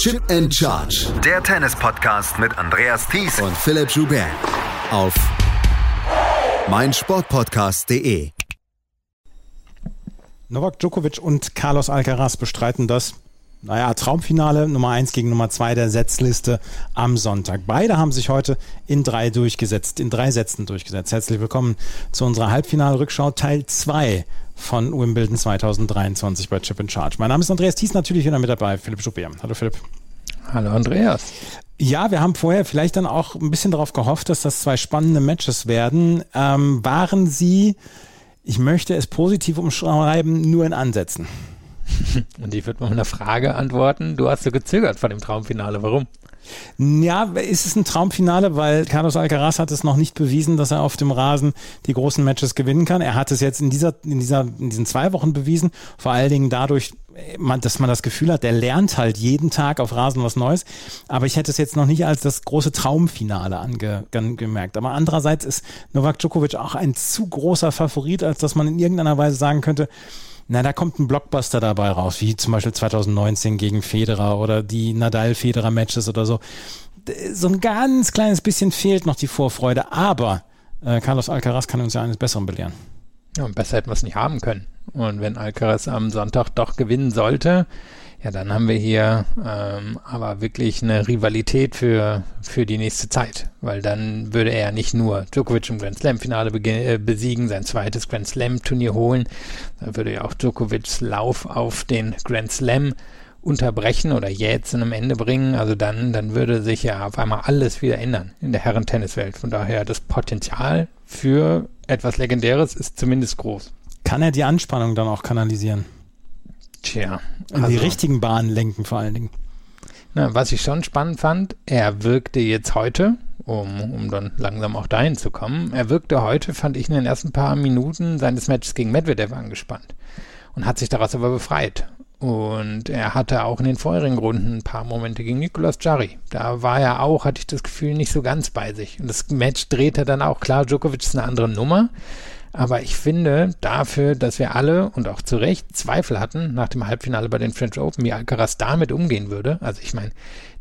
Chip and Charge. Der Tennis-Podcast mit Andreas Thies und Philipp Joubert. Auf meinsportpodcast.de. Novak Djokovic und Carlos Alcaraz bestreiten das naja, Traumfinale Nummer 1 gegen Nummer 2 der Setzliste am Sonntag. Beide haben sich heute in drei durchgesetzt, in drei Sätzen durchgesetzt. Herzlich willkommen zu unserer Halbfinale-Rückschau Teil 2 von Wimbledon 2023 bei Chip in Charge. Mein Name ist Andreas Thies, natürlich wieder mit dabei, Philipp Schuppier. Hallo Philipp. Hallo Andreas. Ja, wir haben vorher vielleicht dann auch ein bisschen darauf gehofft, dass das zwei spannende Matches werden. Ähm, waren sie, ich möchte es positiv umschreiben, nur in Ansätzen? Und ich würde mal mit einer Frage antworten. Du hast so gezögert vor dem Traumfinale. Warum? Ja, ist es ein Traumfinale, weil Carlos Alcaraz hat es noch nicht bewiesen, dass er auf dem Rasen die großen Matches gewinnen kann. Er hat es jetzt in dieser, in dieser, in diesen zwei Wochen bewiesen. Vor allen Dingen dadurch, dass man das Gefühl hat, er lernt halt jeden Tag auf Rasen was Neues. Aber ich hätte es jetzt noch nicht als das große Traumfinale angemerkt. Aber andererseits ist Novak Djokovic auch ein zu großer Favorit, als dass man in irgendeiner Weise sagen könnte, na, da kommt ein Blockbuster dabei raus, wie zum Beispiel 2019 gegen Federer oder die Nadal-Federer-Matches oder so. So ein ganz kleines bisschen fehlt noch die Vorfreude, aber äh, Carlos Alcaraz kann uns ja eines Besseren belehren. Ja, und besser hätten wir es nicht haben können. Und wenn Alcaraz am Sonntag doch gewinnen sollte, ja, dann haben wir hier ähm, aber wirklich eine Rivalität für, für die nächste Zeit, weil dann würde er nicht nur Djokovic im Grand Slam-Finale äh, besiegen, sein zweites Grand Slam-Turnier holen, dann würde ja auch Djokovics Lauf auf den Grand Slam unterbrechen oder jetzt in einem Ende bringen, also dann, dann würde sich ja auf einmal alles wieder ändern in der Herren-Tenniswelt. Von daher das Potenzial für etwas Legendäres ist zumindest groß. Kann er die Anspannung dann auch kanalisieren? Tja. In also, die richtigen Bahnen lenken vor allen Dingen. Na, was ich schon spannend fand, er wirkte jetzt heute, um, um dann langsam auch dahin zu kommen, er wirkte heute, fand ich in den ersten paar Minuten seines Matches gegen Medvedev angespannt und hat sich daraus aber befreit. Und er hatte auch in den vorherigen Runden ein paar Momente gegen Nicolas Jarry. Da war er auch, hatte ich das Gefühl, nicht so ganz bei sich. Und das Match drehte dann auch. Klar, Djokovic ist eine andere Nummer. Aber ich finde dafür, dass wir alle und auch zu Recht Zweifel hatten nach dem Halbfinale bei den French Open, wie Alcaraz damit umgehen würde. Also ich meine,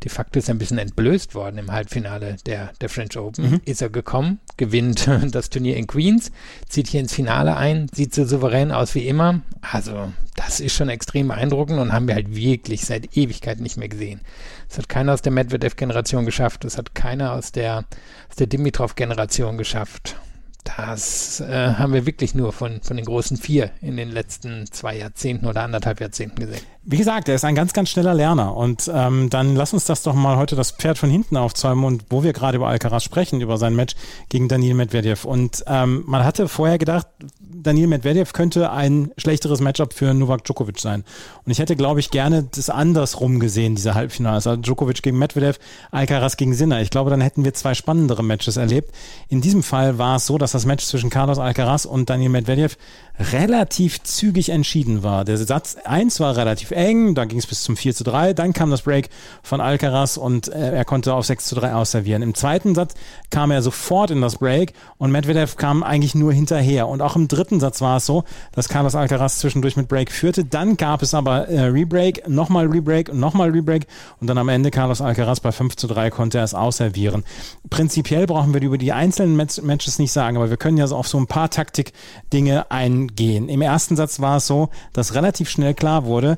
de facto ist er ein bisschen entblößt worden im Halbfinale der, der French Open. Mhm. Ist er gekommen, gewinnt das Turnier in Queens, zieht hier ins Finale ein, sieht so souverän aus wie immer. Also das ist schon extrem beeindruckend und haben wir halt wirklich seit Ewigkeit nicht mehr gesehen. Das hat keiner aus der Medvedev-Generation geschafft, das hat keiner aus der, aus der Dimitrov-Generation geschafft. Das äh, haben wir wirklich nur von, von den großen vier in den letzten zwei Jahrzehnten oder anderthalb Jahrzehnten gesehen. Wie gesagt, er ist ein ganz, ganz schneller Lerner. Und ähm, dann lass uns das doch mal heute das Pferd von hinten aufzäumen und wo wir gerade über Alcaraz sprechen, über sein Match gegen Daniel Medvedev. Und ähm, man hatte vorher gedacht, Daniel Medvedev könnte ein schlechteres Matchup für Novak Djokovic sein. Und ich hätte, glaube ich, gerne das andersrum gesehen, diese Halbfinals. Also Djokovic gegen Medvedev, Alcaraz gegen Sinner. Ich glaube, dann hätten wir zwei spannendere Matches erlebt. In diesem Fall war es so, dass das Match zwischen Carlos Alcaraz und Daniel Medvedev relativ zügig entschieden war. Der Satz 1 war relativ eng, da ging es bis zum 4 zu 3, dann kam das Break von Alcaraz und äh, er konnte auf 6 zu 3 ausservieren. Im zweiten Satz kam er sofort in das Break und Medvedev kam eigentlich nur hinterher. Und auch im dritten Satz war es so, dass Carlos Alcaraz zwischendurch mit Break führte. Dann gab es aber äh, Rebreak, nochmal Rebreak, nochmal Rebreak und dann am Ende Carlos Alcaraz bei 5 zu 3 konnte er es ausservieren. Prinzipiell brauchen wir über die einzelnen Matches nicht sagen, aber wir können ja so auf so ein paar Taktik-Dinge ein gehen. Im ersten Satz war es so, dass relativ schnell klar wurde,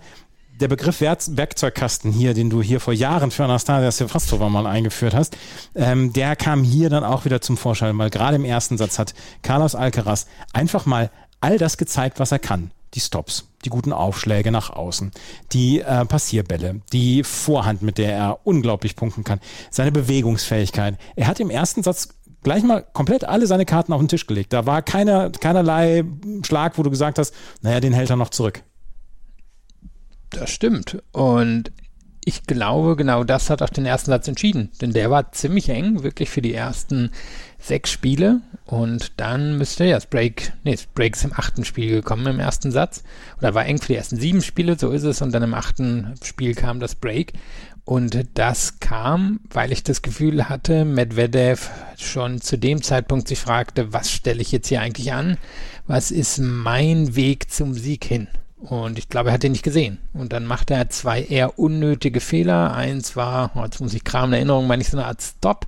der Begriff Werkzeugkasten hier, den du hier vor Jahren für Anastasia Sevastova mal eingeführt hast, ähm, der kam hier dann auch wieder zum Vorschein, weil gerade im ersten Satz hat Carlos Alcaraz einfach mal all das gezeigt, was er kann. Die Stops, die guten Aufschläge nach außen, die äh, Passierbälle, die Vorhand, mit der er unglaublich punkten kann, seine Bewegungsfähigkeit. Er hat im ersten Satz gleich mal komplett alle seine Karten auf den Tisch gelegt. Da war keiner, keinerlei Schlag, wo du gesagt hast, naja, den hält er noch zurück. Das stimmt. Und ich glaube, genau das hat auch den ersten Satz entschieden. Denn der war ziemlich eng, wirklich für die ersten sechs Spiele. Und dann müsste ja das Break, nee, das Break ist im achten Spiel gekommen im ersten Satz. Oder war eng für die ersten sieben Spiele, so ist es. Und dann im achten Spiel kam das Break. Und das kam, weil ich das Gefühl hatte, Medvedev schon zu dem Zeitpunkt sich fragte, was stelle ich jetzt hier eigentlich an? Was ist mein Weg zum Sieg hin? Und ich glaube, er hat den nicht gesehen. Und dann macht er zwei eher unnötige Fehler. Eins war, oh, jetzt muss ich Kram in Erinnerung, meine ich so eine Art Stop.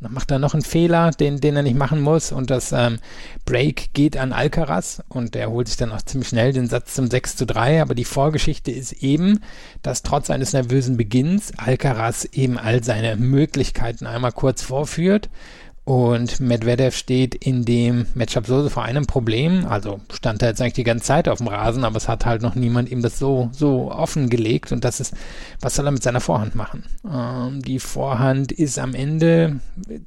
Und dann macht er noch einen Fehler, den, den er nicht machen muss. Und das ähm, Break geht an Alcaraz und der holt sich dann auch ziemlich schnell den Satz zum 6 zu 3. Aber die Vorgeschichte ist eben, dass trotz eines nervösen Beginns Alcaraz eben all seine Möglichkeiten einmal kurz vorführt und Medvedev steht in dem Matchup so vor einem Problem. Also stand er jetzt eigentlich die ganze Zeit auf dem Rasen, aber es hat halt noch niemand ihm das so, so offengelegt. Und das ist, was soll er mit seiner Vorhand machen? Ähm, die Vorhand ist am Ende,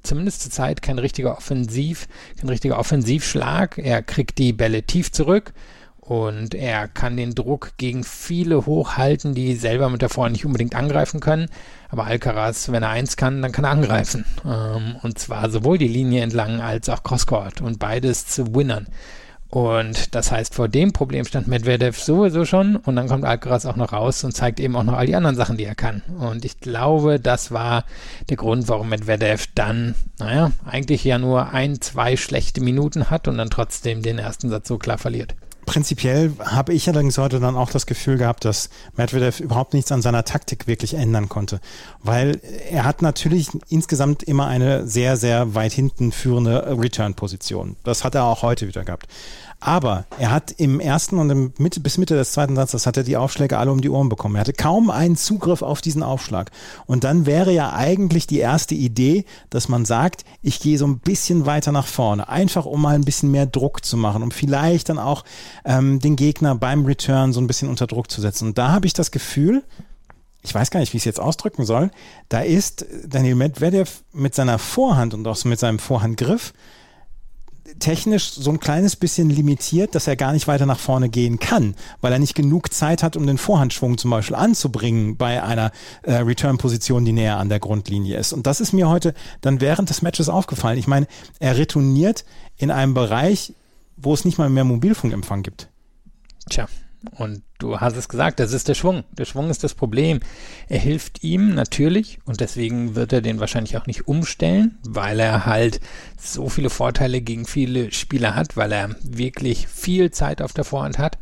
zumindest zur Zeit, kein richtiger Offensiv, kein richtiger Offensivschlag. Er kriegt die Bälle tief zurück und er kann den Druck gegen viele hochhalten, die selber mit der Vorhand nicht unbedingt angreifen können. Aber Alcaraz, wenn er eins kann, dann kann er angreifen. Ähm, und zwar sowohl die Linie entlang als auch Crosscourt und beides zu Winnern. Und das heißt, vor dem Problem stand Medvedev sowieso schon und dann kommt Alcaraz auch noch raus und zeigt eben auch noch all die anderen Sachen, die er kann. Und ich glaube, das war der Grund, warum Medvedev dann, naja, eigentlich ja nur ein, zwei schlechte Minuten hat und dann trotzdem den ersten Satz so klar verliert. Prinzipiell habe ich allerdings heute dann auch das Gefühl gehabt, dass Medvedev überhaupt nichts an seiner Taktik wirklich ändern konnte. Weil er hat natürlich insgesamt immer eine sehr, sehr weit hinten führende Return-Position. Das hat er auch heute wieder gehabt. Aber er hat im ersten und im Mitte, bis Mitte des zweiten Satzes hat er die Aufschläge alle um die Ohren bekommen. Er hatte kaum einen Zugriff auf diesen Aufschlag. Und dann wäre ja eigentlich die erste Idee, dass man sagt, ich gehe so ein bisschen weiter nach vorne, einfach um mal ein bisschen mehr Druck zu machen, um vielleicht dann auch ähm, den Gegner beim Return so ein bisschen unter Druck zu setzen. Und da habe ich das Gefühl, ich weiß gar nicht, wie ich es jetzt ausdrücken soll, da ist Daniel Medvedev mit seiner Vorhand und auch mit seinem Vorhandgriff technisch so ein kleines bisschen limitiert, dass er gar nicht weiter nach vorne gehen kann, weil er nicht genug Zeit hat, um den Vorhandschwung zum Beispiel anzubringen bei einer äh, Return-Position, die näher an der Grundlinie ist. Und das ist mir heute dann während des Matches aufgefallen. Ich meine, er retourniert in einem Bereich, wo es nicht mal mehr Mobilfunkempfang gibt. Tja, und du hast es gesagt, das ist der Schwung. Der Schwung ist das Problem. Er hilft ihm natürlich und deswegen wird er den wahrscheinlich auch nicht umstellen, weil er halt so viele Vorteile gegen viele Spieler hat, weil er wirklich viel Zeit auf der Vorhand hat,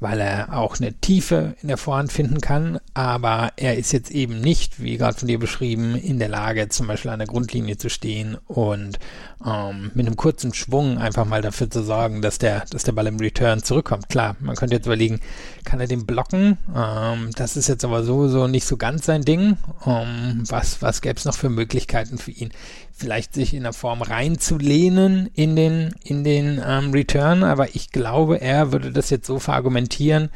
weil er auch eine Tiefe in der Vorhand finden kann, aber er ist jetzt eben nicht, wie gerade von dir beschrieben, in der Lage, zum Beispiel an der Grundlinie zu stehen und ähm, mit einem kurzen Schwung einfach mal dafür zu sorgen, dass der, dass der Ball im Return zurückkommt. Klar, man könnte jetzt überlegen, kann er den blocken? Ähm, das ist jetzt aber sowieso nicht so ganz sein Ding. Ähm, was was gäbe es noch für Möglichkeiten für ihn? Vielleicht sich in der Form reinzulehnen in den, in den ähm, Return, aber ich glaube, er würde das jetzt so verargumentieren,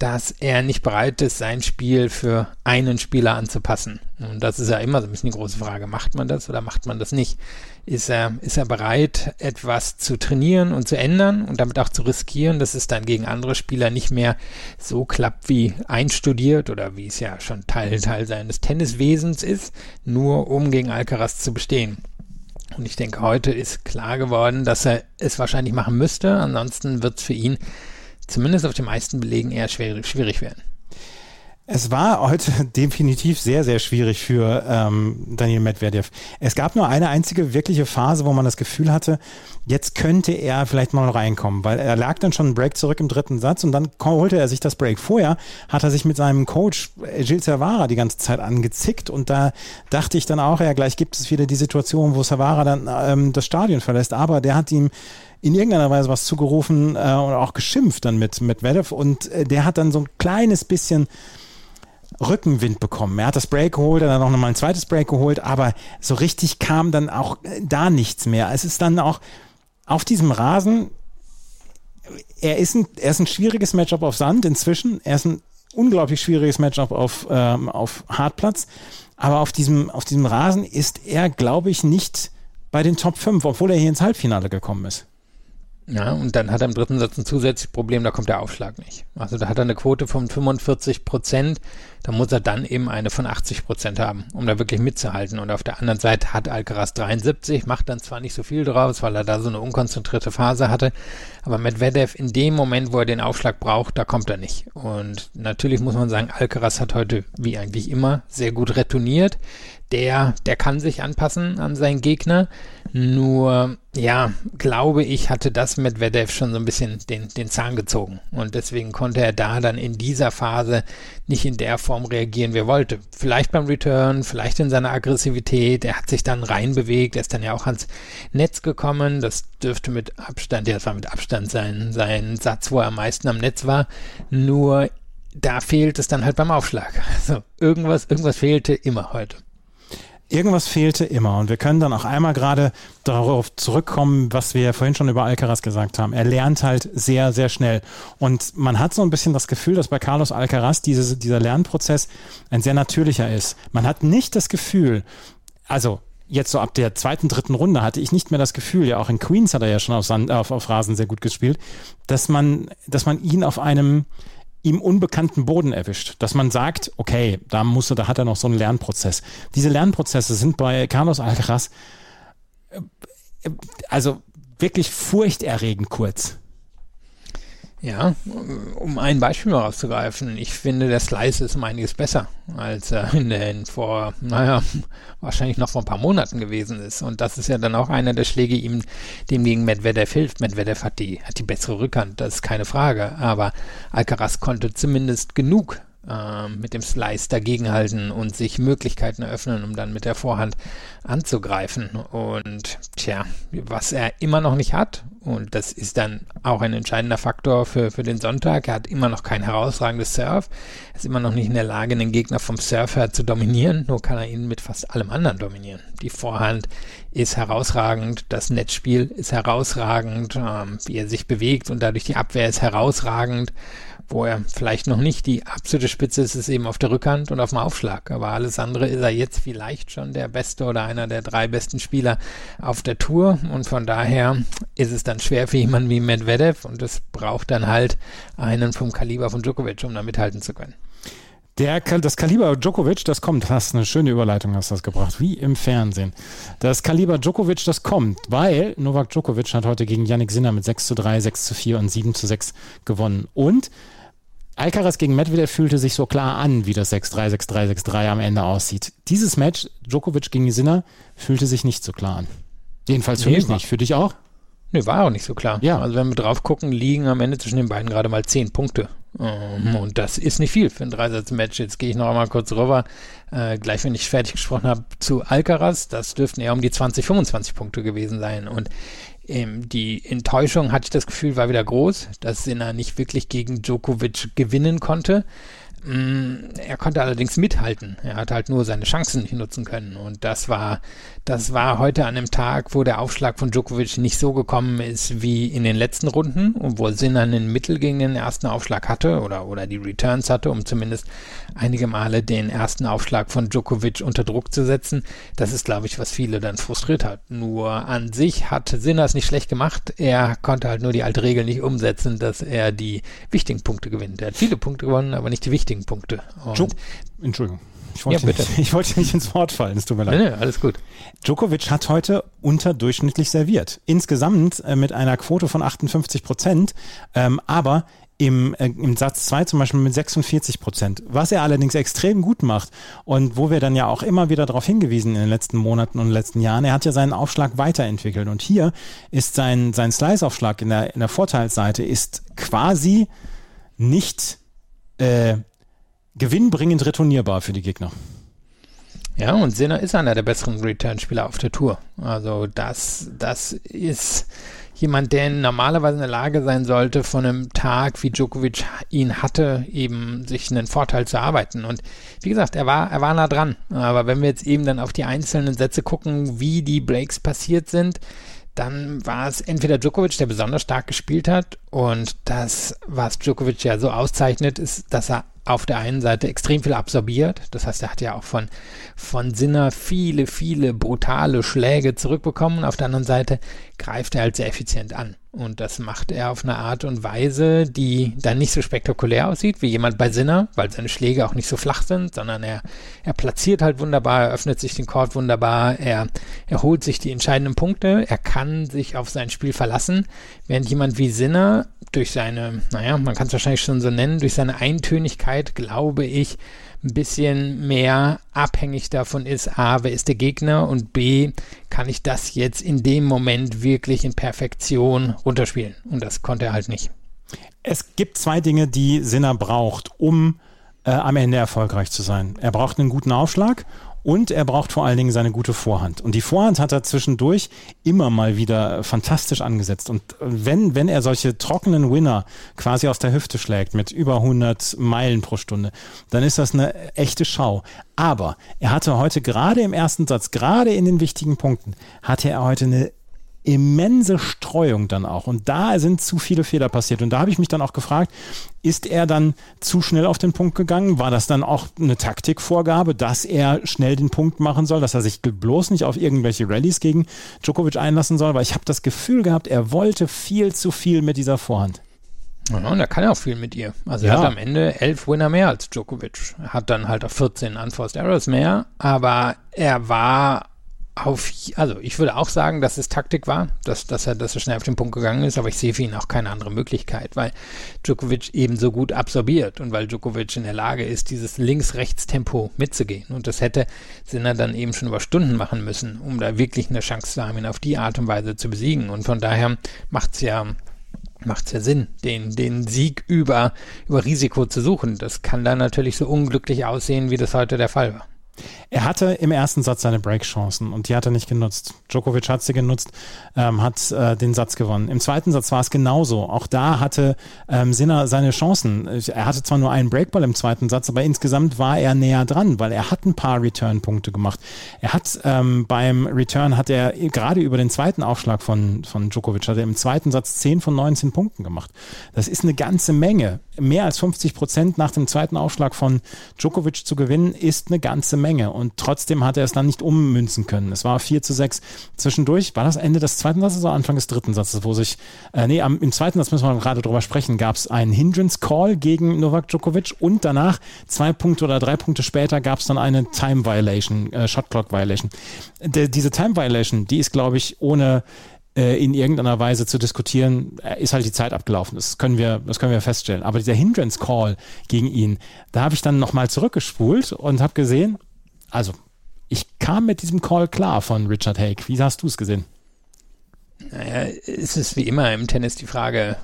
dass er nicht bereit ist, sein Spiel für einen Spieler anzupassen. Und das ist ja immer so ein bisschen die große Frage. Macht man das oder macht man das nicht? Ist er, ist er bereit, etwas zu trainieren und zu ändern und damit auch zu riskieren, dass es dann gegen andere Spieler nicht mehr so klappt wie einstudiert oder wie es ja schon Teil, Teil seines Tenniswesens ist, nur um gegen Alcaraz zu bestehen? Und ich denke, heute ist klar geworden, dass er es wahrscheinlich machen müsste. Ansonsten wird es für ihn zumindest auf den meisten Belegen eher schwierig, schwierig werden. Es war heute definitiv sehr, sehr schwierig für ähm, Daniel Medvedev. Es gab nur eine einzige wirkliche Phase, wo man das Gefühl hatte, jetzt könnte er vielleicht mal reinkommen, weil er lag dann schon einen Break zurück im dritten Satz und dann holte er sich das Break. Vorher hat er sich mit seinem Coach äh, Gilles Servara die ganze Zeit angezickt und da dachte ich dann auch, ja, gleich gibt es wieder die Situation, wo Servara dann ähm, das Stadion verlässt, aber der hat ihm in irgendeiner Weise was zugerufen äh, und auch geschimpft dann mit Medvedev und äh, der hat dann so ein kleines bisschen Rückenwind bekommen. Er hat das Break geholt, er hat dann noch mal ein zweites Break geholt, aber so richtig kam dann auch äh, da nichts mehr. Es ist dann auch auf diesem Rasen, er ist ein, er ist ein schwieriges Matchup auf Sand inzwischen, er ist ein unglaublich schwieriges Matchup auf, ähm, auf Hartplatz, aber auf diesem, auf diesem Rasen ist er, glaube ich, nicht bei den Top 5, obwohl er hier ins Halbfinale gekommen ist. Ja, und dann hat er im dritten Satz ein zusätzliches Problem, da kommt der Aufschlag nicht. Also da hat er eine Quote von 45 Prozent, da muss er dann eben eine von 80 Prozent haben, um da wirklich mitzuhalten. Und auf der anderen Seite hat Alcaraz 73, macht dann zwar nicht so viel draus, weil er da so eine unkonzentrierte Phase hatte, aber Medvedev in dem Moment, wo er den Aufschlag braucht, da kommt er nicht. Und natürlich muss man sagen, Alcaraz hat heute, wie eigentlich immer, sehr gut retourniert. Der, der kann sich anpassen an seinen Gegner. Nur, ja, glaube ich, hatte das mit Medvedev schon so ein bisschen den, den Zahn gezogen. Und deswegen konnte er da dann in dieser Phase nicht in der Form reagieren, wie er wollte. Vielleicht beim Return, vielleicht in seiner Aggressivität. Er hat sich dann reinbewegt. Er ist dann ja auch ans Netz gekommen. Das dürfte mit Abstand, ja, das war mit Abstand sein, sein Satz, wo er am meisten am Netz war. Nur, da fehlt es dann halt beim Aufschlag. Also irgendwas, irgendwas fehlte immer heute. Irgendwas fehlte immer und wir können dann auch einmal gerade darauf zurückkommen, was wir vorhin schon über Alcaraz gesagt haben. Er lernt halt sehr, sehr schnell und man hat so ein bisschen das Gefühl, dass bei Carlos Alcaraz diese, dieser Lernprozess ein sehr natürlicher ist. Man hat nicht das Gefühl, also jetzt so ab der zweiten, dritten Runde hatte ich nicht mehr das Gefühl, ja auch in Queens hat er ja schon auf, Sand, auf, auf Rasen sehr gut gespielt, dass man, dass man ihn auf einem ihm unbekannten Boden erwischt, dass man sagt, okay, da musste, da hat er noch so einen Lernprozess. Diese Lernprozesse sind bei Carlos Alcaraz äh, also wirklich furchterregend kurz. Ja, um ein Beispiel mal rauszugreifen, ich finde, der Slice ist um einiges besser, als er in den vor, naja, wahrscheinlich noch vor ein paar Monaten gewesen ist. Und das ist ja dann auch einer der Schläge, ihm, dem gegen Medvedev hilft. Medvedev hat die, hat die bessere Rückhand, das ist keine Frage. Aber Alcaraz konnte zumindest genug äh, mit dem Slice dagegenhalten und sich Möglichkeiten eröffnen, um dann mit der Vorhand anzugreifen. Und tja, was er immer noch nicht hat, und das ist dann auch ein entscheidender Faktor für, für den Sonntag, er hat immer noch kein herausragendes Surf, er ist immer noch nicht in der Lage, den Gegner vom Surf her zu dominieren, nur kann er ihn mit fast allem anderen dominieren. Die Vorhand ist herausragend, das Netzspiel ist herausragend, ähm, wie er sich bewegt und dadurch die Abwehr ist herausragend wo er vielleicht noch nicht die absolute Spitze ist, ist eben auf der Rückhand und auf dem Aufschlag. Aber alles andere ist er jetzt vielleicht schon der beste oder einer der drei besten Spieler auf der Tour. Und von daher ist es dann schwer für jemanden wie Medvedev und es braucht dann halt einen vom Kaliber von Djokovic, um da mithalten zu können. Der, das Kaliber Djokovic, das kommt, hast eine schöne Überleitung, hast das gebracht, wie im Fernsehen. Das Kaliber Djokovic, das kommt, weil Novak Djokovic hat heute gegen Yannick Sinner mit 6 zu 3, 6 zu 4 und 7 zu 6 gewonnen. Und Alcaraz gegen Medvedev fühlte sich so klar an, wie das 6-3, 6-3, 6-3 am Ende aussieht. Dieses Match, Djokovic gegen Sinner, fühlte sich nicht so klar an. Jedenfalls für nee, mich nicht. Für dich auch? Nee, war auch nicht so klar. Ja. Also wenn wir drauf gucken, liegen am Ende zwischen den beiden gerade mal 10 Punkte. Um, und das ist nicht viel für ein Dreisatz-Match. Jetzt gehe ich noch einmal kurz rüber, äh, gleich wenn ich fertig gesprochen habe, zu Alcaraz. Das dürften eher um die 20, 25 Punkte gewesen sein. Und ähm, die Enttäuschung, hatte ich das Gefühl, war wieder groß, dass Sinner nicht wirklich gegen Djokovic gewinnen konnte. Mm, er konnte allerdings mithalten. Er hat halt nur seine Chancen nicht nutzen können. Und das war, das war heute an einem Tag, wo der Aufschlag von Djokovic nicht so gekommen ist wie in den letzten Runden, obwohl Sinner einen Mittel gegen den ersten Aufschlag hatte oder, oder die Returns hatte, um zumindest einige Male den ersten Aufschlag von Djokovic unter Druck zu setzen. Das ist, glaube ich, was viele dann frustriert hat. Nur an sich hat Sinner es nicht schlecht gemacht. Er konnte halt nur die alte Regel nicht umsetzen, dass er die wichtigen Punkte gewinnt. Er hat viele Punkte gewonnen, aber nicht die wichtigen wichtigen Punkte. Jo Entschuldigung. Ich wollte, ja, nicht, ich wollte nicht ins Wort fallen, es tut mir leid. Nee, nee, alles gut. Djokovic hat heute unterdurchschnittlich serviert. Insgesamt äh, mit einer Quote von 58 Prozent, ähm, aber im, äh, im Satz 2 zum Beispiel mit 46 Prozent. Was er allerdings extrem gut macht und wo wir dann ja auch immer wieder darauf hingewiesen in den letzten Monaten und letzten Jahren, er hat ja seinen Aufschlag weiterentwickelt und hier ist sein, sein Slice-Aufschlag in der, in der Vorteilsseite ist quasi nicht äh, gewinnbringend retournierbar für die Gegner. Ja, und Sinner ist einer der besseren Return-Spieler auf der Tour. Also das, das ist jemand, der normalerweise in der Lage sein sollte, von einem Tag, wie Djokovic ihn hatte, eben sich einen Vorteil zu erarbeiten. Und wie gesagt, er war, er war nah dran. Aber wenn wir jetzt eben dann auf die einzelnen Sätze gucken, wie die Breaks passiert sind, dann war es entweder Djokovic, der besonders stark gespielt hat und das, was Djokovic ja so auszeichnet, ist, dass er auf der einen Seite extrem viel absorbiert. Das heißt, er hat ja auch von, von Sinner viele, viele brutale Schläge zurückbekommen. Auf der anderen Seite greift er halt sehr effizient an. Und das macht er auf eine Art und Weise, die dann nicht so spektakulär aussieht wie jemand bei Sinner, weil seine Schläge auch nicht so flach sind, sondern er, er platziert halt wunderbar, er öffnet sich den Court wunderbar, er, er holt sich die entscheidenden Punkte, er kann sich auf sein Spiel verlassen, während jemand wie Sinner durch seine, naja, man kann es wahrscheinlich schon so nennen, durch seine Eintönigkeit, glaube ich, ein bisschen mehr abhängig davon ist, a, wer ist der Gegner und b, kann ich das jetzt in dem Moment wirklich in Perfektion runterspielen. Und das konnte er halt nicht. Es gibt zwei Dinge, die Sinner braucht, um äh, am Ende erfolgreich zu sein. Er braucht einen guten Aufschlag und er braucht vor allen Dingen seine gute Vorhand. Und die Vorhand hat er zwischendurch immer mal wieder fantastisch angesetzt. Und wenn, wenn er solche trockenen Winner quasi aus der Hüfte schlägt mit über 100 Meilen pro Stunde, dann ist das eine echte Schau. Aber er hatte heute gerade im ersten Satz, gerade in den wichtigen Punkten, hatte er heute eine immense Streuung dann auch. Und da sind zu viele Fehler passiert. Und da habe ich mich dann auch gefragt, ist er dann zu schnell auf den Punkt gegangen? War das dann auch eine Taktikvorgabe, dass er schnell den Punkt machen soll, dass er sich bloß nicht auf irgendwelche Rallyes gegen Djokovic einlassen soll? Weil ich habe das Gefühl gehabt, er wollte viel zu viel mit dieser Vorhand. Ja, und er kann ja auch viel mit ihr. Also ja. er hat am Ende elf Winner mehr als Djokovic. Er hat dann halt auch 14 Unforced Errors mehr, aber er war auf, also ich würde auch sagen, dass es Taktik war, dass, dass, er, dass er schnell auf den Punkt gegangen ist, aber ich sehe für ihn auch keine andere Möglichkeit, weil Djokovic eben so gut absorbiert und weil Djokovic in der Lage ist, dieses Links-Rechts-Tempo mitzugehen. Und das hätte Sinner dann eben schon über Stunden machen müssen, um da wirklich eine Chance zu haben, ihn auf die Art und Weise zu besiegen. Und von daher macht es ja macht es ja Sinn, den, den Sieg über, über Risiko zu suchen. Das kann dann natürlich so unglücklich aussehen, wie das heute der Fall war. Er hatte im ersten Satz seine Break-Chancen und die hat er nicht genutzt. Djokovic hat sie genutzt, ähm, hat äh, den Satz gewonnen. Im zweiten Satz war es genauso. Auch da hatte ähm, Sinner seine Chancen. Er hatte zwar nur einen Breakball im zweiten Satz, aber insgesamt war er näher dran, weil er hat ein paar Return-Punkte gemacht. Er hat ähm, beim Return hat er gerade über den zweiten Aufschlag von, von Djokovic hat er im zweiten Satz 10 von 19 Punkten gemacht. Das ist eine ganze Menge. Mehr als 50 Prozent nach dem zweiten Aufschlag von Djokovic zu gewinnen, ist eine ganze Menge und trotzdem hat er es dann nicht ummünzen können. Es war 4 zu 6. Zwischendurch war das Ende des zweiten Satzes oder Anfang des dritten Satzes, wo sich, äh, nee, am, im zweiten Satz müssen wir gerade drüber sprechen, gab es einen Hindrance Call gegen Novak Djokovic und danach, zwei Punkte oder drei Punkte später, gab es dann eine Time Violation, äh, Shot Clock Violation. Diese Time Violation, die ist, glaube ich, ohne äh, in irgendeiner Weise zu diskutieren, äh, ist halt die Zeit abgelaufen. Das können wir, das können wir feststellen. Aber dieser Hindrance Call gegen ihn, da habe ich dann nochmal zurückgespult und habe gesehen, also, ich kam mit diesem Call klar von Richard Haig. Wie hast du es gesehen? Naja, es ist wie immer im Tennis die Frage,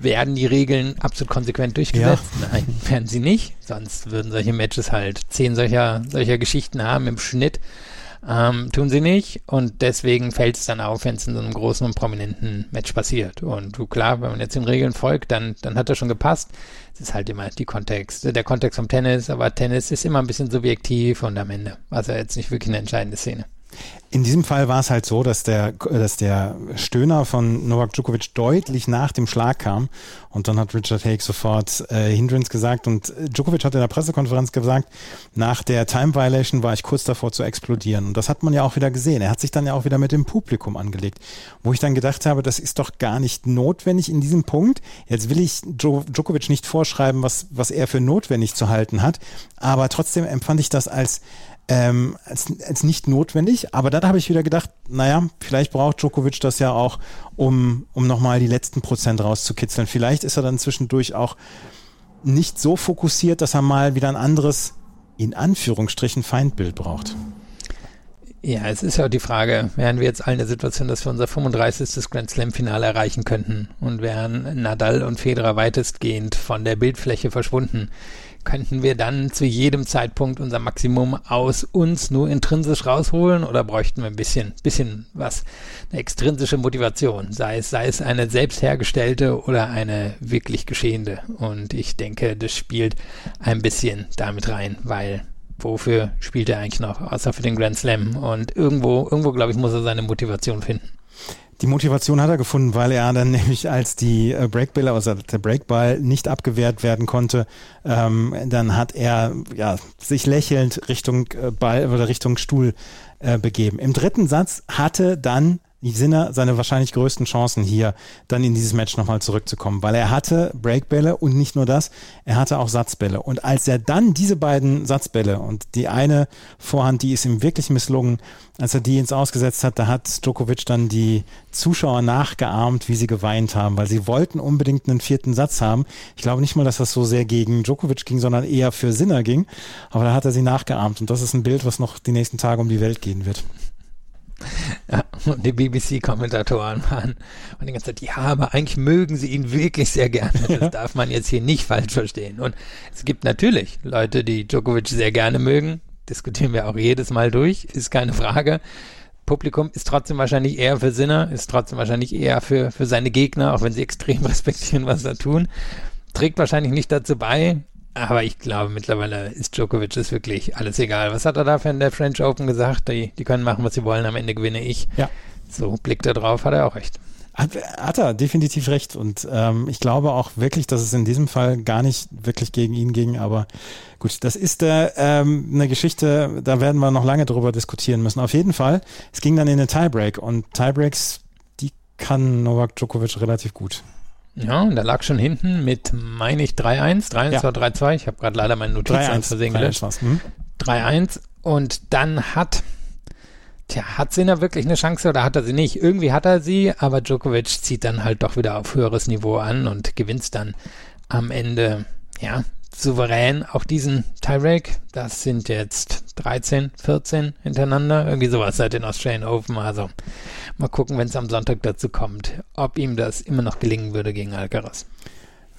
werden die Regeln absolut konsequent durchgesetzt? Ja. Nein, werden sie nicht. Sonst würden solche Matches halt zehn solcher, solcher Geschichten haben im Schnitt. Ähm, tun sie nicht und deswegen fällt es dann auf, wenn es in so einem großen und prominenten Match passiert. Und klar, wenn man jetzt den Regeln folgt, dann, dann hat das schon gepasst. Es ist halt immer die Kontext, der Kontext vom Tennis, aber Tennis ist immer ein bisschen subjektiv und am Ende war es ja jetzt nicht wirklich eine entscheidende Szene. In diesem Fall war es halt so, dass der, dass der Stöhner von Novak Djokovic deutlich nach dem Schlag kam und dann hat Richard Haig sofort äh, Hindrance gesagt und Djokovic hat in der Pressekonferenz gesagt, nach der Time Violation war ich kurz davor zu explodieren und das hat man ja auch wieder gesehen. Er hat sich dann ja auch wieder mit dem Publikum angelegt, wo ich dann gedacht habe, das ist doch gar nicht notwendig in diesem Punkt. Jetzt will ich Djokovic nicht vorschreiben, was, was er für notwendig zu halten hat, aber trotzdem empfand ich das als ähm, als, als nicht notwendig. Aber dann habe ich wieder gedacht, naja, vielleicht braucht Djokovic das ja auch, um, um nochmal die letzten Prozent rauszukitzeln. Vielleicht ist er dann zwischendurch auch nicht so fokussiert, dass er mal wieder ein anderes, in Anführungsstrichen, Feindbild braucht. Ja, es ist ja die Frage, wären wir jetzt alle in der Situation, dass wir unser 35. Grand Slam-Finale erreichen könnten und wären Nadal und Federer weitestgehend von der Bildfläche verschwunden, könnten wir dann zu jedem Zeitpunkt unser Maximum aus uns nur intrinsisch rausholen oder bräuchten wir ein bisschen, bisschen was, eine extrinsische Motivation, sei es, sei es eine selbst hergestellte oder eine wirklich geschehende. Und ich denke, das spielt ein bisschen damit rein, weil wofür spielt er eigentlich noch, außer für den Grand Slam? Und irgendwo, irgendwo, glaube ich, muss er seine Motivation finden. Die Motivation hat er gefunden, weil er dann nämlich als die äh, Breakbälle, also der Breakball nicht abgewehrt werden konnte, ähm, dann hat er ja sich lächelnd Richtung äh, Ball oder Richtung Stuhl äh, begeben. Im dritten Satz hatte dann Sinner seine wahrscheinlich größten Chancen hier dann in dieses Match nochmal zurückzukommen, weil er hatte Breakbälle und nicht nur das, er hatte auch Satzbälle. Und als er dann diese beiden Satzbälle und die eine Vorhand, die ist ihm wirklich misslungen, als er die ins Ausgesetzt hat, da hat Djokovic dann die Zuschauer nachgeahmt, wie sie geweint haben, weil sie wollten unbedingt einen vierten Satz haben. Ich glaube nicht mal, dass das so sehr gegen Djokovic ging, sondern eher für Sinner ging. Aber da hat er sie nachgeahmt und das ist ein Bild, was noch die nächsten Tage um die Welt gehen wird. Ja, und die BBC-Kommentatoren waren und die ganze Zeit, ja, aber eigentlich mögen sie ihn wirklich sehr gerne. Das ja. darf man jetzt hier nicht falsch verstehen. Und es gibt natürlich Leute, die Djokovic sehr gerne mögen. Diskutieren wir auch jedes Mal durch, ist keine Frage. Publikum ist trotzdem wahrscheinlich eher für Sinner, ist trotzdem wahrscheinlich eher für, für seine Gegner, auch wenn sie extrem respektieren, was sie tun. Trägt wahrscheinlich nicht dazu bei, aber ich glaube, mittlerweile ist Djokovic ist wirklich alles egal. Was hat er da für in der French Open gesagt? Die, die können machen, was sie wollen, am Ende gewinne ich. Ja. So blickt er drauf, hat er auch recht. Hat, hat er definitiv recht. Und ähm, ich glaube auch wirklich, dass es in diesem Fall gar nicht wirklich gegen ihn ging. Aber gut, das ist äh, ähm, eine Geschichte, da werden wir noch lange drüber diskutieren müssen. Auf jeden Fall, es ging dann in den Tiebreak und Tiebreaks, die kann Novak Djokovic relativ gut. Ja, und da lag schon hinten mit, meine ich, 3-1, 3-1 ja. oder 3-2. Ich habe gerade leider meine Notizen versehen gelöscht. 3-1 und dann hat, tja, hat Sinner wirklich eine Chance oder hat er sie nicht? Irgendwie hat er sie, aber Djokovic zieht dann halt doch wieder auf höheres Niveau an und gewinnt dann am Ende, ja, souverän auch diesen Tyrek. Das sind jetzt 13, 14 hintereinander, irgendwie sowas seit den Australian Open. Also mal gucken, wenn es am Sonntag dazu kommt, ob ihm das immer noch gelingen würde gegen Alcaraz.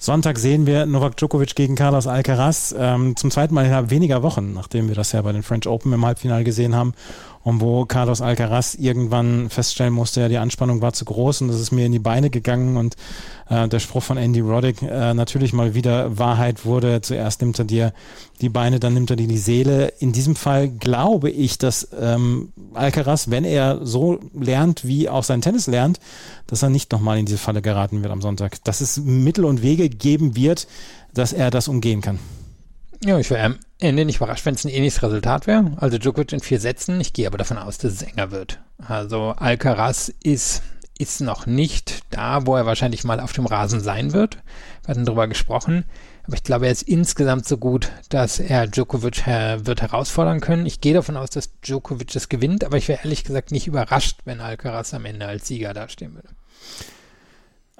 Sonntag sehen wir Novak Djokovic gegen Carlos Alcaraz ähm, zum zweiten Mal innerhalb weniger Wochen, nachdem wir das ja bei den French Open im Halbfinale gesehen haben und wo Carlos Alcaraz irgendwann feststellen musste, ja, die Anspannung war zu groß und das ist mir in die Beine gegangen und äh, der Spruch von Andy Roddick äh, natürlich mal wieder Wahrheit wurde. Zuerst nimmt er dir die Beine, dann nimmt er dir die Seele. In diesem Fall glaube ich, dass ähm, Alcaraz, wenn er so lernt, wie auch sein Tennis lernt, dass er nicht nochmal in diese Falle geraten wird am Sonntag. Dass es Mittel und Wege geben wird, dass er das umgehen kann. Ja, ich wäre Ende nicht überrascht, wenn es ein ähnliches Resultat wäre. Also Djokovic in vier Sätzen. Ich gehe aber davon aus, dass es enger wird. Also Alcaraz ist, ist noch nicht da, wo er wahrscheinlich mal auf dem Rasen sein wird. Wir hatten darüber gesprochen. Aber ich glaube, er ist insgesamt so gut, dass er Djokovic her wird herausfordern können. Ich gehe davon aus, dass Djokovic es gewinnt, aber ich wäre ehrlich gesagt nicht überrascht, wenn Alcaraz am Ende als Sieger dastehen würde.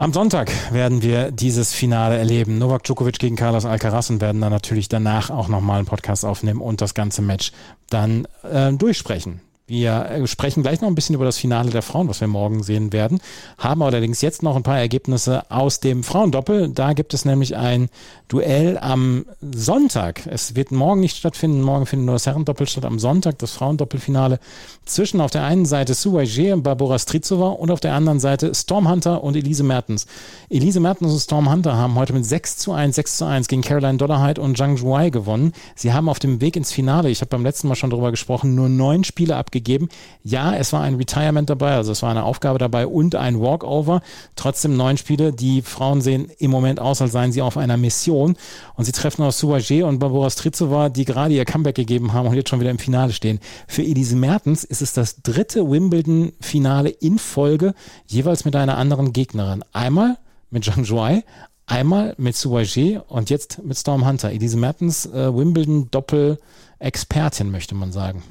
Am Sonntag werden wir dieses Finale erleben. Novak Djokovic gegen Carlos Alcaraz und werden dann natürlich danach auch nochmal einen Podcast aufnehmen und das ganze Match dann äh, durchsprechen. Wir äh, sprechen gleich noch ein bisschen über das Finale der Frauen, was wir morgen sehen werden, haben allerdings jetzt noch ein paar Ergebnisse aus dem Frauendoppel. Da gibt es nämlich ein Duell am Sonntag. Es wird morgen nicht stattfinden, morgen findet nur das Herrendoppel statt. Am Sonntag das Frauendoppelfinale zwischen auf der einen Seite Sue Suajé und Barbara Strizova und auf der anderen Seite Storm Hunter und Elise Mertens. Elise Mertens und Storm Hunter haben heute mit 6 zu 1, 6 zu 1 gegen Caroline Dollarheit und Zhang Zhuai gewonnen. Sie haben auf dem Weg ins Finale, ich habe beim letzten Mal schon darüber gesprochen, nur neun Spiele abgegeben gegeben. Ja, es war ein Retirement dabei, also es war eine Aufgabe dabei und ein Walkover. Trotzdem neun Spiele. Die Frauen sehen im Moment aus, als seien sie auf einer Mission. Und sie treffen auf Suaje und Barbara Strizova, die gerade ihr Comeback gegeben haben und jetzt schon wieder im Finale stehen. Für Elise Mertens ist es das dritte Wimbledon-Finale in Folge, jeweils mit einer anderen Gegnerin. Einmal mit Zhang Zhuai, einmal mit Suaje und jetzt mit Storm Hunter. Elise Mertens, äh, Wimbledon-Doppel-Expertin, möchte man sagen.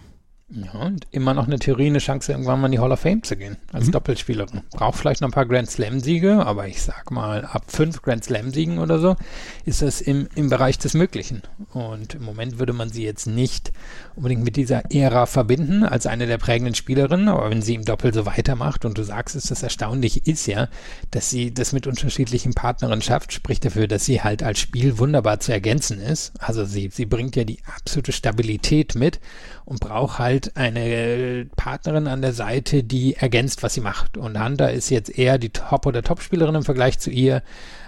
Ja, und immer noch eine Theorie, eine Chance, irgendwann mal in die Hall of Fame zu gehen, als mhm. Doppelspielerin. Braucht vielleicht noch ein paar Grand Slam-Siege, aber ich sag mal, ab fünf Grand Slam-Siegen oder so ist das im, im Bereich des Möglichen. Und im Moment würde man sie jetzt nicht unbedingt mit dieser Ära verbinden, als eine der prägenden Spielerinnen, aber wenn sie im Doppel so weitermacht und du sagst, dass das erstaunlich ist ja, dass sie das mit unterschiedlichen Partnerinnen schafft, spricht dafür, dass sie halt als Spiel wunderbar zu ergänzen ist. Also sie, sie bringt ja die absolute Stabilität mit und braucht halt eine Partnerin an der Seite, die ergänzt, was sie macht. Und Hunter ist jetzt eher die Top- oder Top-Spielerin im Vergleich zu ihr.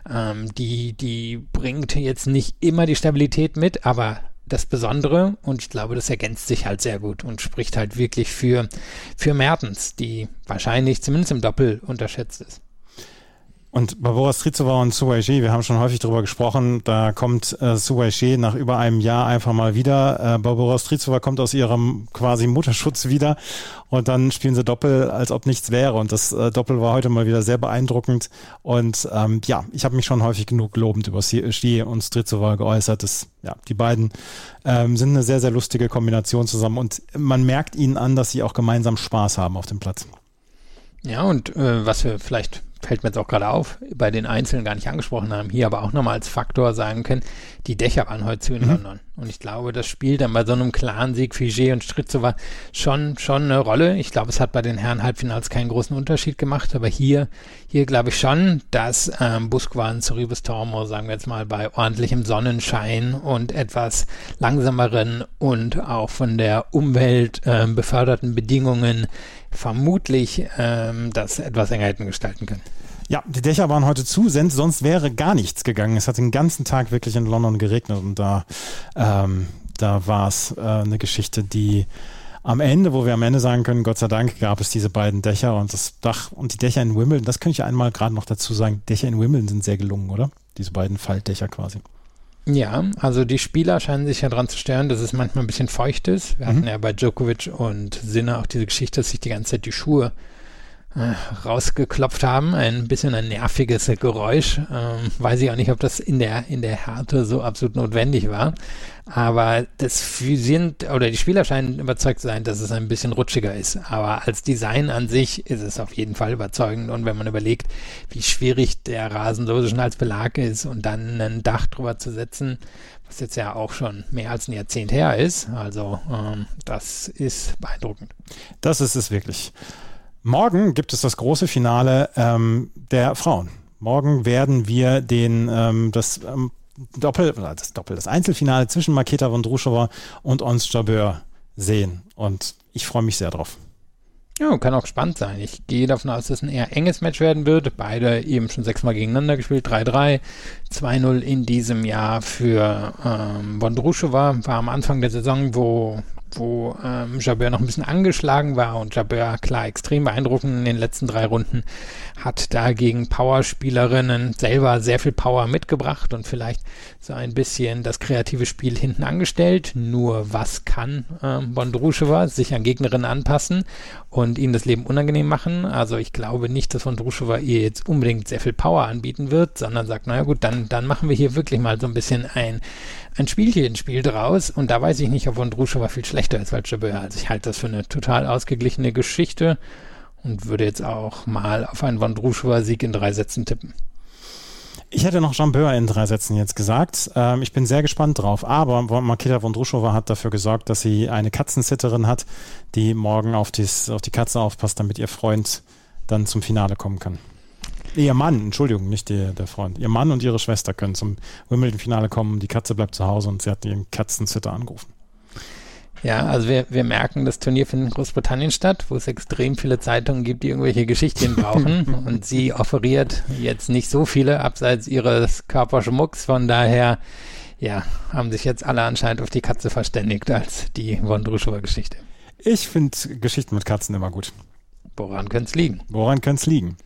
Ähm, die, die bringt jetzt nicht immer die Stabilität mit, aber das Besondere und ich glaube, das ergänzt sich halt sehr gut und spricht halt wirklich für, für Mertens, die wahrscheinlich zumindest im Doppel unterschätzt ist. Und Barbora Strizova und Suwaiji, wir haben schon häufig darüber gesprochen, da kommt äh, Suwaiji nach über einem Jahr einfach mal wieder. Äh, Barbora Strizova kommt aus ihrem quasi Mutterschutz wieder und dann spielen sie Doppel, als ob nichts wäre. Und das äh, Doppel war heute mal wieder sehr beeindruckend. Und ähm, ja, ich habe mich schon häufig genug lobend über Stie und Strizova geäußert. Das, ja, die beiden ähm, sind eine sehr, sehr lustige Kombination zusammen und man merkt ihnen an, dass sie auch gemeinsam Spaß haben auf dem Platz. Ja, und äh, was wir vielleicht fällt mir jetzt auch gerade auf, bei den Einzelnen gar nicht angesprochen haben, hier aber auch nochmal als Faktor sagen können, die Dächer waren heute zu in mhm. London. Und ich glaube, das spielt dann bei so einem klaren Sieg Figé und Stritzova schon, schon eine Rolle. Ich glaube, es hat bei den Herren Halbfinals keinen großen Unterschied gemacht, aber hier, hier glaube ich schon, dass ähm, Busquan Soribus Tormo, sagen wir jetzt mal, bei ordentlichem Sonnenschein und etwas langsameren und auch von der Umwelt äh, beförderten Bedingungen vermutlich ähm, das etwas enger hätten gestalten können. Ja, die Dächer waren heute zu, sonst wäre gar nichts gegangen. Es hat den ganzen Tag wirklich in London geregnet und da, ähm, da war es äh, eine Geschichte, die am Ende, wo wir am Ende sagen können, Gott sei Dank gab es diese beiden Dächer und das Dach und die Dächer in Wimbledon, das könnte ich einmal gerade noch dazu sagen, Dächer in Wimbledon sind sehr gelungen, oder? Diese beiden Faltdächer quasi. Ja, also die Spieler scheinen sich ja daran zu stören, dass es manchmal ein bisschen feucht ist. Wir mhm. hatten ja bei Djokovic und Sinner auch diese Geschichte, dass sich die ganze Zeit die Schuhe rausgeklopft haben. Ein bisschen ein nerviges Geräusch. Ähm, weiß ich auch nicht, ob das in der, in der Härte so absolut notwendig war. Aber das sind, oder die Spieler scheinen überzeugt zu sein, dass es ein bisschen rutschiger ist. Aber als Design an sich ist es auf jeden Fall überzeugend. Und wenn man überlegt, wie schwierig der Rasen so schon als Belag ist und dann ein Dach drüber zu setzen, was jetzt ja auch schon mehr als ein Jahrzehnt her ist, also ähm, das ist beeindruckend. Das ist es wirklich. Morgen gibt es das große Finale ähm, der Frauen. Morgen werden wir den ähm, das ähm, Doppel, das Doppel, das Einzelfinale zwischen Maketa Vondrushova und Ons Jabeur sehen. Und ich freue mich sehr drauf. Ja, kann auch spannend sein. Ich gehe davon aus, dass es ein eher enges Match werden wird. Beide eben schon sechsmal gegeneinander gespielt. 3-3, 2-0 in diesem Jahr für ähm, Vondrushova. War am Anfang der Saison, wo wo ähm, Jabeur noch ein bisschen angeschlagen war und Jabeur klar extrem beeindruckend in den letzten drei Runden hat dagegen Powerspielerinnen selber sehr viel Power mitgebracht und vielleicht so ein bisschen das kreative Spiel hinten angestellt. Nur was kann ähm, Bondruschewa sich an Gegnerinnen anpassen und ihnen das Leben unangenehm machen? Also ich glaube nicht, dass Bondruschewa ihr jetzt unbedingt sehr viel Power anbieten wird, sondern sagt, naja gut, dann, dann machen wir hier wirklich mal so ein bisschen ein ein Spielchen-Spiel draus und da weiß ich nicht, ob Vondruschewa viel schlechter ist als Jabeur. Also ich halte das für eine total ausgeglichene Geschichte und würde jetzt auch mal auf einen Vondruschewa-Sieg in drei Sätzen tippen. Ich hätte noch Jean Böhr in drei Sätzen jetzt gesagt. Ähm, ich bin sehr gespannt drauf. Aber Maketa Vondrushova hat dafür gesorgt, dass sie eine Katzensitterin hat, die morgen auf, dies, auf die Katze aufpasst, damit ihr Freund dann zum Finale kommen kann. Ihr Mann, Entschuldigung, nicht die, der Freund. Ihr Mann und ihre Schwester können zum Wimbledon-Finale kommen. Die Katze bleibt zu Hause und sie hat ihren Katzenzitter angerufen. Ja, also wir, wir merken, das Turnier findet in Großbritannien statt, wo es extrem viele Zeitungen gibt, die irgendwelche Geschichten brauchen. und sie offeriert jetzt nicht so viele abseits ihres Körperschmucks. Von daher, ja, haben sich jetzt alle anscheinend auf die Katze verständigt als die Wondruschower-Geschichte. Ich finde Geschichten mit Katzen immer gut. Woran könnte es liegen? Woran könnte es liegen?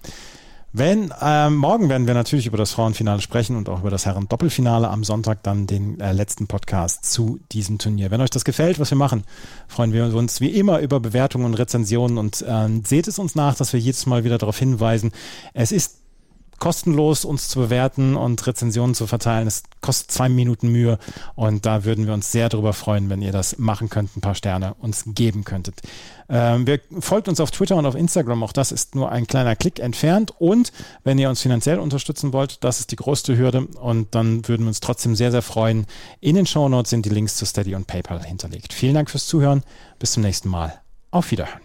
Wenn, ähm, morgen werden wir natürlich über das Frauenfinale sprechen und auch über das Herren-Doppelfinale. Am Sonntag dann den äh, letzten Podcast zu diesem Turnier. Wenn euch das gefällt, was wir machen, freuen wir uns wie immer über Bewertungen und Rezensionen und äh, seht es uns nach, dass wir jedes Mal wieder darauf hinweisen. Es ist kostenlos uns zu bewerten und Rezensionen zu verteilen. Es kostet zwei Minuten Mühe und da würden wir uns sehr darüber freuen, wenn ihr das machen könnt, ein paar Sterne uns geben könntet. Ähm, wir folgt uns auf Twitter und auf Instagram, auch das ist nur ein kleiner Klick entfernt und wenn ihr uns finanziell unterstützen wollt, das ist die größte Hürde und dann würden wir uns trotzdem sehr, sehr freuen. In den Show Notes sind die Links zu Steady und PayPal hinterlegt. Vielen Dank fürs Zuhören. Bis zum nächsten Mal. Auf Wiederhören.